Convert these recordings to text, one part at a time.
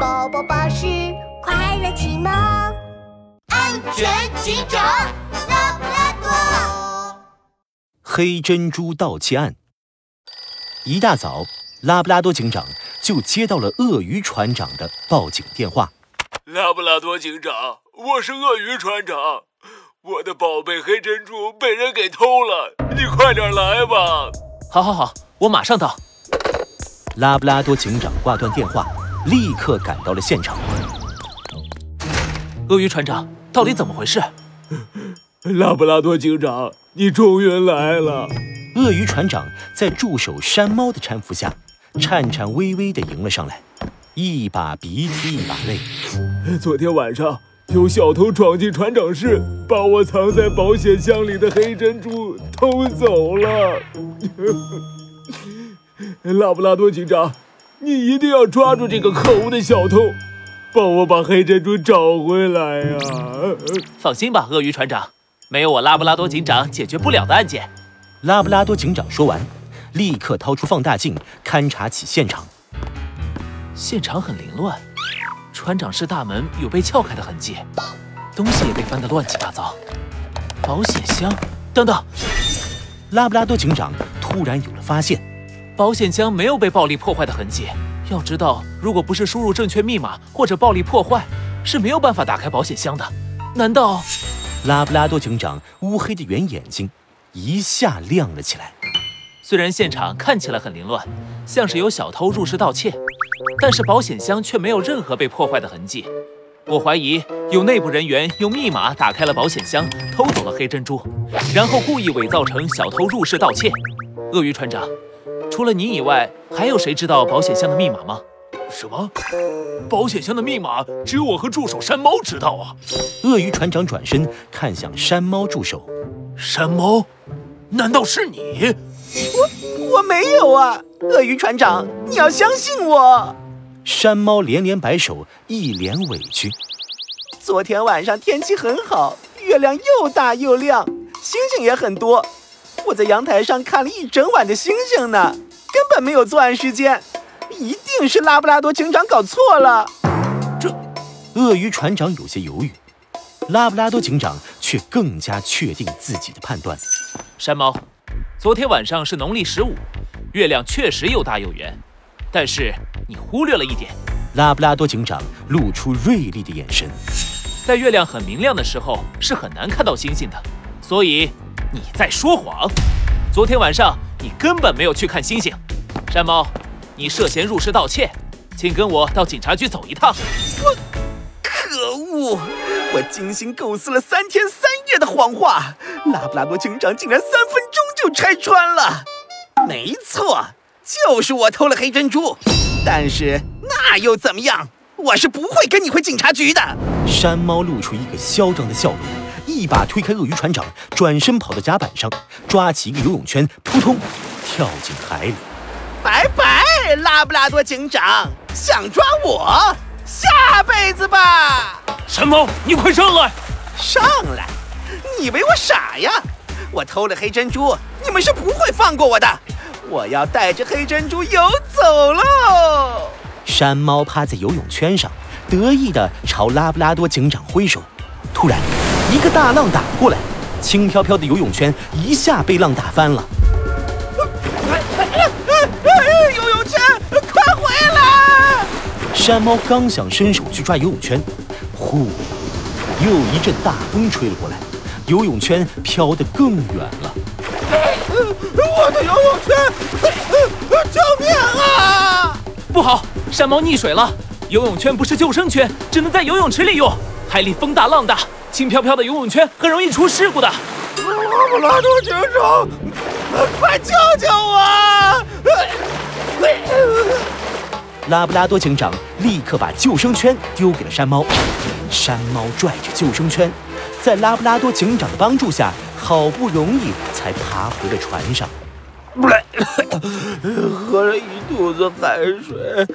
宝宝巴士快乐启蒙，安全警长拉布拉多。黑珍珠盗窃案。一大早，拉布拉多警长就接到了鳄鱼船长的报警电话。拉布拉多警长，我是鳄鱼船长，我的宝贝黑珍珠被人给偷了，你快点来吧！好，好，好，我马上到。拉布拉多警长挂断电话，立刻赶到了现场。鳄鱼船长，到底怎么回事？拉布拉多警长，你终于来了。鳄鱼船长在助手山猫的搀扶下，颤颤巍巍地迎了上来，一把鼻涕一把泪。昨天晚上有小偷闯进船长室，把我藏在保险箱里的黑珍珠偷走了。拉布拉多警长，你一定要抓住这个可恶的小偷，帮我把黑珍珠找回来呀！放心吧，鳄鱼船长，没有我拉布拉多警长解决不了的案件。拉布拉多警长说完，立刻掏出放大镜勘察起现场。现场很凌乱，船长室大门有被撬开的痕迹，东西也被翻得乱七八糟。保险箱，等等！拉布拉多警长突然有了发现。保险箱没有被暴力破坏的痕迹。要知道，如果不是输入正确密码或者暴力破坏，是没有办法打开保险箱的。难道？拉布拉多警长乌黑的圆眼睛一下亮了起来。虽然现场看起来很凌乱，像是有小偷入室盗窃，但是保险箱却没有任何被破坏的痕迹。我怀疑有内部人员用密码打开了保险箱，偷走了黑珍珠，然后故意伪造成小偷入室盗窃。鳄鱼船长。除了你以外，还有谁知道保险箱的密码吗？什么？保险箱的密码只有我和助手山猫知道啊！鳄鱼船长转身看向山猫助手，山猫，难道是你？我我没有啊！鳄鱼船长，你要相信我。山猫连连摆手，一脸委屈。昨天晚上天气很好，月亮又大又亮，星星也很多。我在阳台上看了一整晚的星星呢，根本没有作案时间，一定是拉布拉多警长搞错了。这，鳄鱼船长有些犹豫，拉布拉多警长却更加确定自己的判断。山猫，昨天晚上是农历十五，月亮确实又大又圆，但是你忽略了一点。拉布拉多警长露出锐利的眼神，在月亮很明亮的时候是很难看到星星的，所以。你在说谎！昨天晚上你根本没有去看星星。山猫，你涉嫌入室盗窃，请跟我到警察局走一趟。我，可恶！我精心构思了三天三夜的谎话，拉布拉多警长竟然三分钟就拆穿了。没错，就是我偷了黑珍珠。但是那又怎么样？我是不会跟你回警察局的。山猫露出一个嚣张的笑容。一把推开鳄鱼船长，转身跑到甲板上，抓起一个游泳圈，扑通跳进海里。拜拜，拉布拉多警长！想抓我，下辈子吧！山猫，你快上来！上来？你以为我傻呀？我偷了黑珍珠，你们是不会放过我的！我要带着黑珍珠游走喽！山猫趴在游泳圈上，得意地朝拉布拉多警长挥手。突然。一个大浪打过来，轻飘飘的游泳圈一下被浪打翻了。游泳圈，快回来！山猫刚想伸手去抓游泳圈，呼，又一阵大风吹了过来，游泳圈飘得更远了。我的游泳圈！救命啊！不好，山猫溺水了！游泳圈不是救生圈，只能在游泳池里用。海里风大浪大。轻飘飘的游泳圈很容易出事故的。拉布拉多警长，快救救我！拉布拉多警长立刻把救生圈丢给了山猫。山猫拽着救生圈，在拉布拉多警长的帮助下，好不容易才爬回了船上。喝了一肚子海水，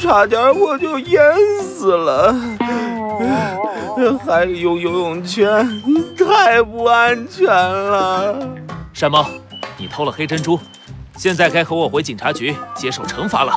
差点我就淹死了。海里有游泳圈太不安全了。山猫，你偷了黑珍珠，现在该和我回警察局接受惩罚了。